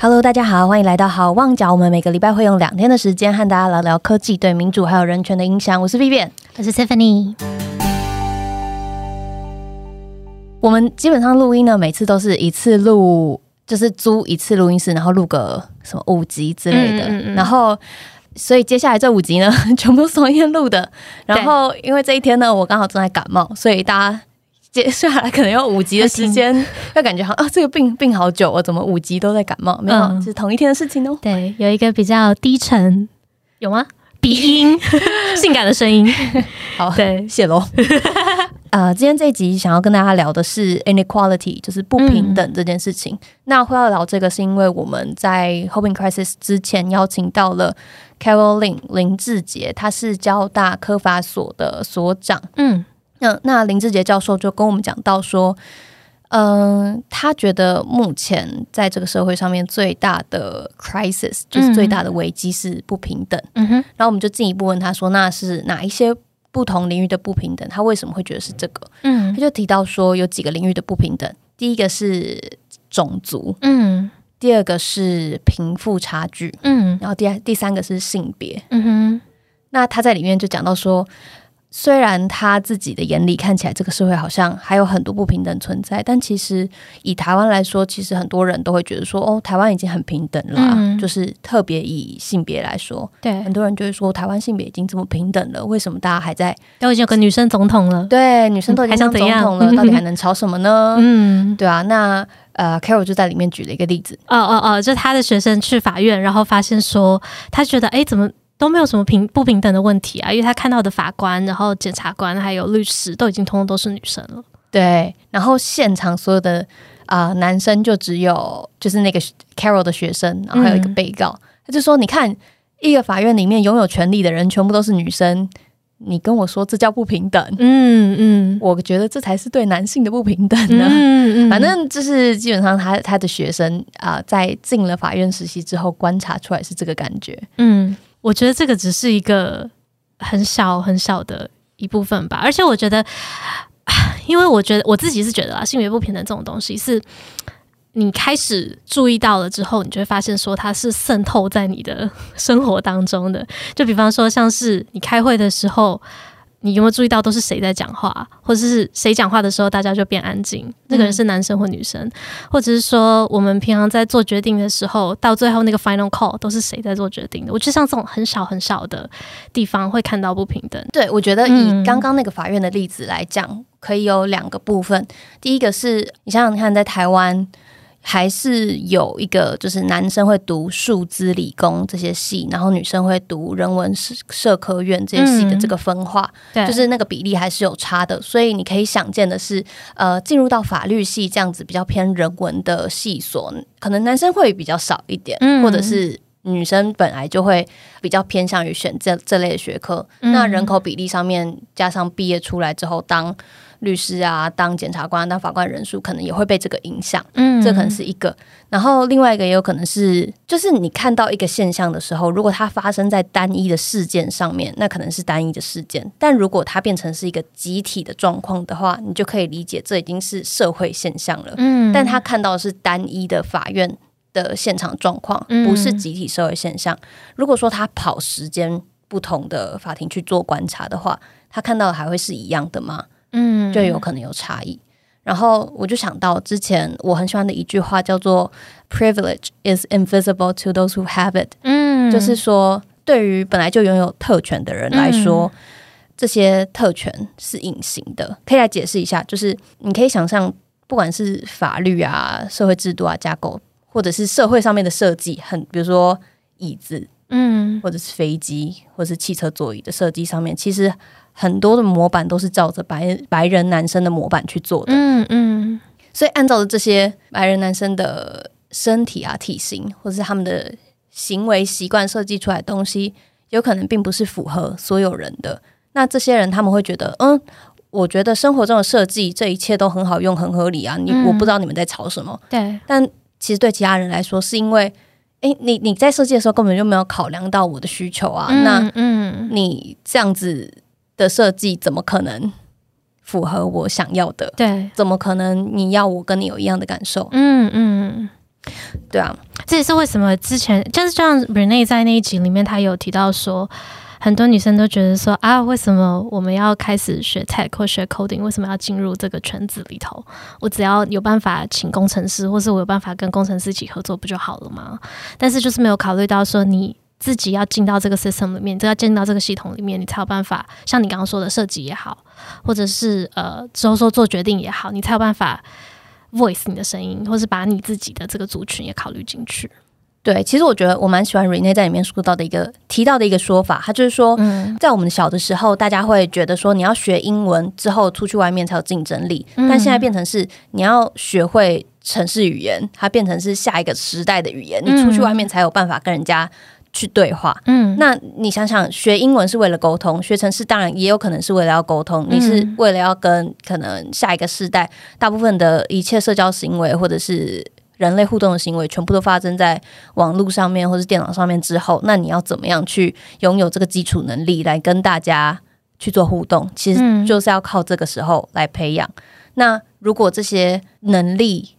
Hello，大家好，欢迎来到好望角。我们每个礼拜会用两天的时间和大家聊聊科技对民主还有人权的影响。我是 Vivian，我是 Tiffany。我们基本上录音呢，每次都是一次录，就是租一次录音室，然后录个什么五集之类的。然后，所以接下来这五集呢，全部是同一天录的。然后，因为这一天呢，我刚好正在感冒，所以大家。接下来可能要五集的时间，要感觉好啊，这个病病好久，我怎么五集都在感冒？没有，是同一天的事情哦。对，有一个比较低沉，有吗？鼻音，性感的声音。好，对，谢喽。呃，今天这一集想要跟大家聊的是 inequality，就是不平等这件事情。那会要聊这个，是因为我们在 Hoping Crisis 之前邀请到了 Carolyn 林志杰，他是交大科法所的所长。嗯。那那林志杰教授就跟我们讲到说，嗯，他觉得目前在这个社会上面最大的 crisis 就是最大的危机是不平等。嗯哼，然后我们就进一步问他说，那是哪一些不同领域的不平等？他为什么会觉得是这个？嗯，他就提到说有几个领域的不平等，第一个是种族，嗯，第二个是贫富差距，嗯，然后第二第三个是性别，嗯哼，那他在里面就讲到说。虽然他自己的眼里看起来这个社会好像还有很多不平等存在，但其实以台湾来说，其实很多人都会觉得说，哦，台湾已经很平等了。嗯就是特别以性别来说，对很多人就会说，台湾性别已经这么平等了，为什么大家还在都已经有个女生总统了？对，女生都已经当总统了，到底还能吵什么呢？嗯，对啊。那呃，Carol 就在里面举了一个例子，哦哦哦，就他的学生去法院，然后发现说，他觉得，哎，怎么？都没有什么平不平等的问题啊，因为他看到的法官、然后检察官还有律师都已经通通都是女生了。对，然后现场所有的啊男生就只有就是那个 Carol 的学生，然后还有一个被告，他就说：“你看，一个法院里面拥有权利的人全部都是女生，你跟我说这叫不平等？嗯嗯，我觉得这才是对男性的不平等呢。嗯嗯，反正就是基本上他他的学生啊，在进了法院实习之后观察出来是这个感觉。嗯。我觉得这个只是一个很小很小的一部分吧，而且我觉得，因为我觉得我自己是觉得啊，性别不平等这种东西，是你开始注意到了之后，你就会发现说它是渗透在你的生活当中的。就比方说，像是你开会的时候。你有没有注意到都是谁在讲话，或者是谁讲话的时候大家就变安静？那个人是男生或女生，或者是说我们平常在做决定的时候，到最后那个 final call 都是谁在做决定的？我觉得像这种很小很小的地方会看到不平等。对，我觉得以刚刚那个法院的例子来讲，可以有两个部分。第一个是你想想看，在台湾。还是有一个，就是男生会读数资理工这些系，然后女生会读人文社社科院这些系的这个分化，就是那个比例还是有差的。所以你可以想见的是，呃，进入到法律系这样子比较偏人文的系所，可能男生会比较少一点，或者是女生本来就会比较偏向于选这这类的学科。那人口比例上面，加上毕业出来之后当。律师啊，当检察官、当法官人数可能也会被这个影响，嗯，这可能是一个。然后另外一个也有可能是，就是你看到一个现象的时候，如果它发生在单一的事件上面，那可能是单一的事件；但如果它变成是一个集体的状况的话，你就可以理解这已经是社会现象了。嗯，但他看到的是单一的法院的现场状况，不是集体社会现象。如果说他跑时间不同的法庭去做观察的话，他看到的还会是一样的吗？嗯，就有可能有差异。然后我就想到之前我很喜欢的一句话，叫做 “Privilege is invisible to those who have it”。嗯，就是说，对于本来就拥有特权的人来说，这些特权是隐形的。可以来解释一下，就是你可以想象，不管是法律啊、社会制度啊、架构，或者是社会上面的设计，很比如说椅子，嗯，或者是飞机，或者是汽车座椅的设计上面，其实。很多的模板都是照着白白人男生的模板去做的，嗯嗯，所以按照着这些白人男生的身体啊、体型，或者是他们的行为习惯设计出来的东西，有可能并不是符合所有人的。那这些人他们会觉得，嗯，我觉得生活中的设计这一切都很好用、很合理啊。你我不知道你们在吵什么，对。但其实对其他人来说，是因为，诶，你你在设计的时候根本就没有考量到我的需求啊。那嗯，你这样子。的设计怎么可能符合我想要的？对，怎么可能你要我跟你有一样的感受？嗯嗯，对啊，这也是为什么之前就是像 Rene 在那一集里面，他有提到说，很多女生都觉得说啊，为什么我们要开始学 tech 或学 coding？为什么要进入这个圈子里头？我只要有办法请工程师，或是我有办法跟工程师一起合作，不就好了吗？但是就是没有考虑到说你。自己要进到这个 system 里面，就要进到这个系统里面，你才有办法像你刚刚说的设计也好，或者是呃之后说做决定也好，你才有办法 voice 你的声音，或是把你自己的这个族群也考虑进去。对，其实我觉得我蛮喜欢 Rene 在里面说到的一个提到的一个说法，他就是说，在我们小的时候，大家会觉得说你要学英文之后出去外面才有竞争力，但现在变成是你要学会城市语言，它变成是下一个时代的语言，你出去外面才有办法跟人家。去对话，嗯，那你想想，学英文是为了沟通，学城市当然也有可能是为了要沟通。你是为了要跟可能下一个世代，大部分的一切社交行为或者是人类互动的行为，全部都发生在网络上面或是电脑上面之后，那你要怎么样去拥有这个基础能力来跟大家去做互动？其实就是要靠这个时候来培养。那如果这些能力、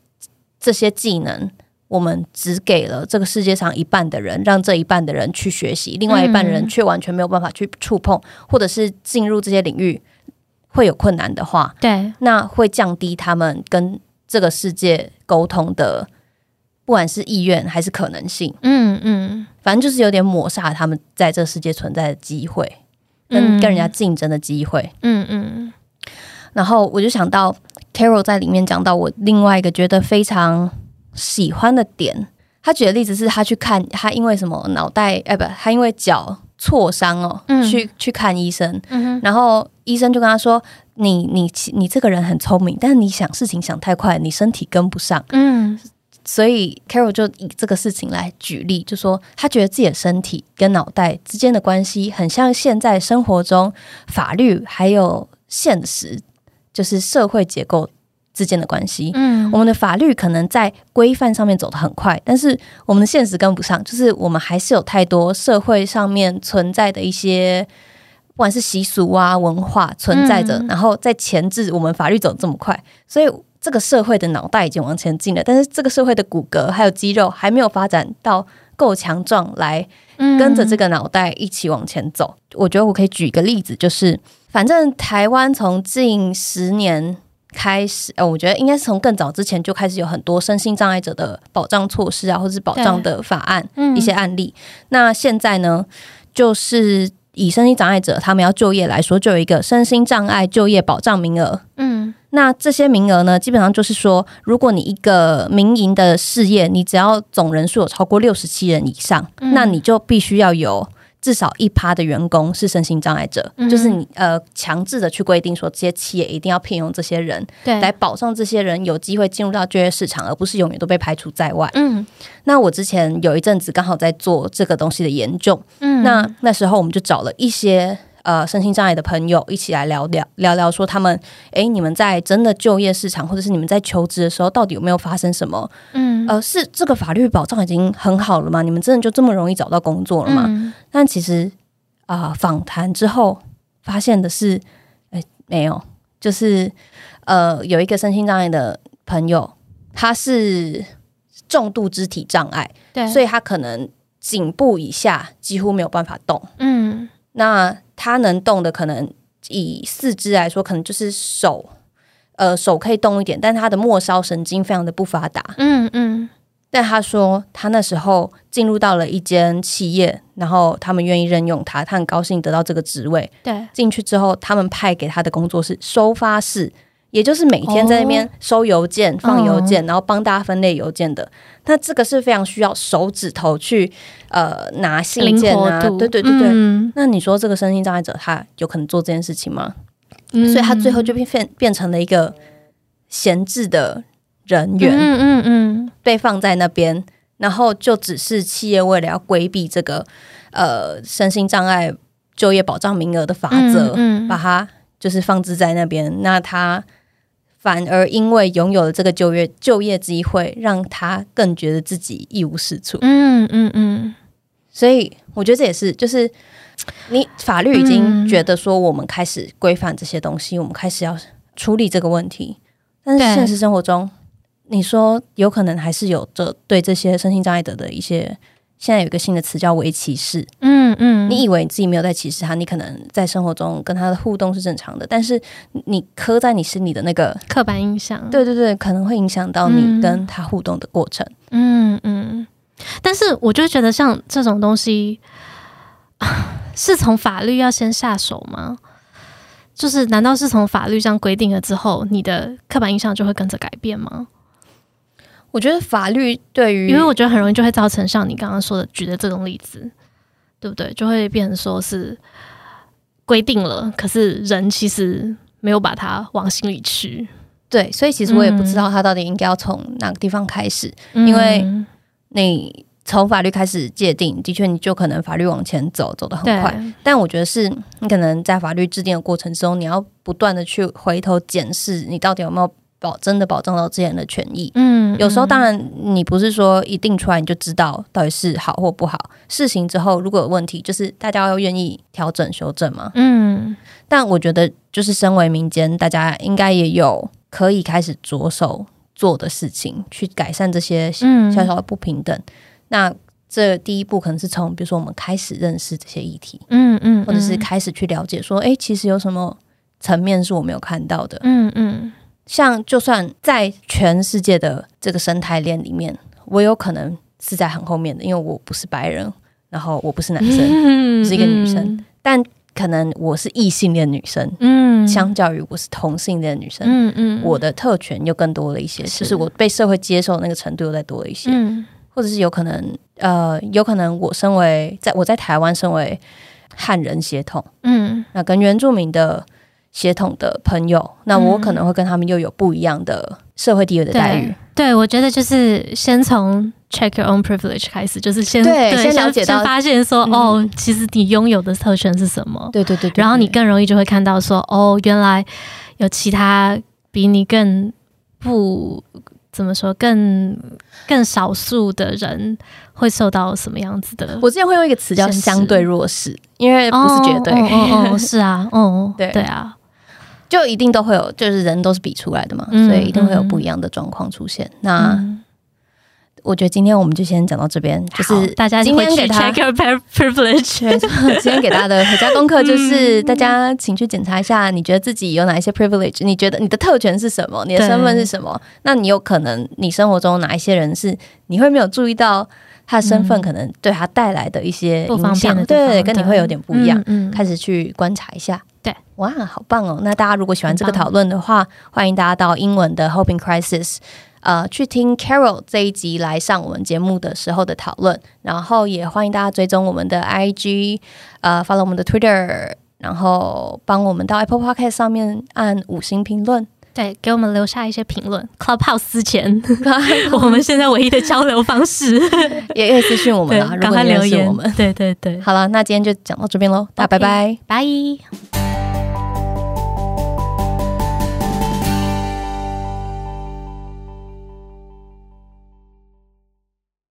这些技能，我们只给了这个世界上一半的人，让这一半的人去学习，另外一半人却完全没有办法去触碰，或者是进入这些领域会有困难的话，对，那会降低他们跟这个世界沟通的，不管是意愿还是可能性。嗯嗯，反正就是有点抹杀他们在这个世界存在的机会，跟跟人家竞争的机会。嗯嗯，然后我就想到 Carol 在里面讲到我另外一个觉得非常。喜欢的点，他举的例子是他去看他因为什么脑袋哎不，他因为脚挫伤哦，去去看医生，然后医生就跟他说：“你你你这个人很聪明，但是你想事情想太快，你身体跟不上。”嗯，所以 Carol 就以这个事情来举例，就说他觉得自己的身体跟脑袋之间的关系，很像现在生活中法律还有现实，就是社会结构。之间的关系，嗯，我们的法律可能在规范上面走得很快，但是我们的现实跟不上，就是我们还是有太多社会上面存在的一些，不管是习俗啊、文化存在着，然后在前置我们法律走这么快，所以这个社会的脑袋已经往前进了，但是这个社会的骨骼还有肌肉还没有发展到够强壮来跟着这个脑袋一起往前走。我觉得我可以举一个例子，就是反正台湾从近十年。开始，呃，我觉得应该是从更早之前就开始有很多身心障碍者的保障措施啊，或者是保障的法案，一些案例。那现在呢，就是以身心障碍者他们要就业来说，就有一个身心障碍就业保障名额。嗯，那这些名额呢，基本上就是说，如果你一个民营的事业，你只要总人数有超过六十七人以上，那你就必须要有。至少一趴的员工是身心障碍者，就是你呃强制的去规定说，这些企业一定要聘用这些人，对，来保障这些人有机会进入到就业市场，而不是永远都被排除在外。嗯，那我之前有一阵子刚好在做这个东西的研究，嗯，那那时候我们就找了一些。呃，身心障碍的朋友一起来聊聊聊聊，说他们，哎，你们在真的就业市场，或者是你们在求职的时候，到底有没有发生什么？嗯，呃，是这个法律保障已经很好了吗？你们真的就这么容易找到工作了吗？但其实啊，访谈之后发现的是，哎，没有，就是呃，有一个身心障碍的朋友，他是重度肢体障碍，对，所以他可能颈部以下几乎没有办法动。嗯，那。他能动的可能以四肢来说，可能就是手，呃，手可以动一点，但他的末梢神经非常的不发达。嗯嗯。但他说，他那时候进入到了一间企业，然后他们愿意任用他，他很高兴得到这个职位。对。进去之后，他们派给他的工作是收发室。也就是每天在那边收邮件、放邮件，然后帮大家分类邮件的。那这个是非常需要手指头去呃拿信件啊，对对对对。那你说这个身心障碍者他有可能做这件事情吗？所以他最后就变变变成了一个闲置的人员，嗯嗯嗯，被放在那边，然后就只是企业为了要规避这个呃身心障碍就业保障名额的法则，把它就是放置在那边。那他。反而因为拥有了这个就业就业机会，让他更觉得自己一无是处。嗯嗯嗯，所以我觉得这也是，就是你法律已经觉得说，我们开始规范这些东西，我们开始要处理这个问题。但是现实生活中，你说有可能还是有着对这些身心障碍者的一些，现在有一个新的词叫围歧视。嗯嗯，你以为你自己没有在歧视他，你可能在生活中跟他的互动是正常的，但是你刻在你心里的那个，刻板印象，对对对，可能会影响到你跟他互动的过程。嗯嗯，但是我就觉得像这种东西，是从法律要先下手吗？就是难道是从法律这样规定了之后，你的刻板印象就会跟着改变吗？我觉得法律对于，因为我觉得很容易就会造成像你刚刚说的举的这种例子，对不对？就会变成说是规定了，可是人其实没有把它往心里去。对，所以其实我也不知道他到底应该要从哪个地方开始，因为你从法律开始界定，的确你就可能法律往前走，走得很快。但我觉得是你可能在法律制定的过程中，你要不断的去回头检视，你到底有没有。保真的保障到这些人的权益，嗯，有时候当然你不是说一定出来你就知道到底是好或不好。事情之后如果有问题，就是大家要愿意调整修正嘛，嗯。但我觉得就是身为民间，大家应该也有可以开始着手做的事情，去改善这些小小的不平等。那这第一步可能是从比如说我们开始认识这些议题，嗯嗯，或者是开始去了解说，哎，其实有什么层面是我没有看到的，嗯嗯。像就算在全世界的这个生态链里面，我有可能是在很后面的，因为我不是白人，然后我不是男生，是一个女生，但可能我是异性恋女生，嗯，相较于我是同性恋女生，嗯嗯，我的特权又更多了一些，就是我被社会接受那个程度又再多了一些，嗯，或者是有可能，呃，有可能我身为在我在台湾身为汉人血统，嗯，那跟原住民的。协同的朋友，那我可能会跟他们又有不一样的社会地位的待遇。对，我觉得就是先从 check your own privilege 开始，就是先对先了解到，发现说哦，其实你拥有的特权是什么？对对对，然后你更容易就会看到说哦，原来有其他比你更不怎么说更更少数的人会受到什么样子的？我之前会用一个词叫相对弱势，因为不是绝对，哦，是啊，哦，对对啊。就一定都会有，就是人都是比出来的嘛，所以一定会有不一样的状况出现。那我觉得今天我们就先讲到这边，就是大家今天给他 privilege，今天给大家的回家功课 就是大家请去检查一下，你觉得自己有哪一些 privilege？你觉得你的特权是什么？你的身份是什么？那你有可能你生活中哪一些人是你会没有注意到他的身份可能对他带来的一些影响？对，跟你会有点不一样。开始去观察一下。对，哇，好棒哦！那大家如果喜欢这个讨论的话，欢迎大家到英文的 Hoping Crisis，呃，去听 Carol 这一集来上我们节目的时候的讨论。然后也欢迎大家追踪我们的 IG，呃，follow 我们的 Twitter，然后帮我们到 Apple Podcast 上面按五星评论，对，给我们留下一些评论。Clubhouse 之前，我们现在唯一的交流方式，也可以私信我们啊，赶快留言我们。对对对，好了，那今天就讲到这边喽，大家拜拜，拜。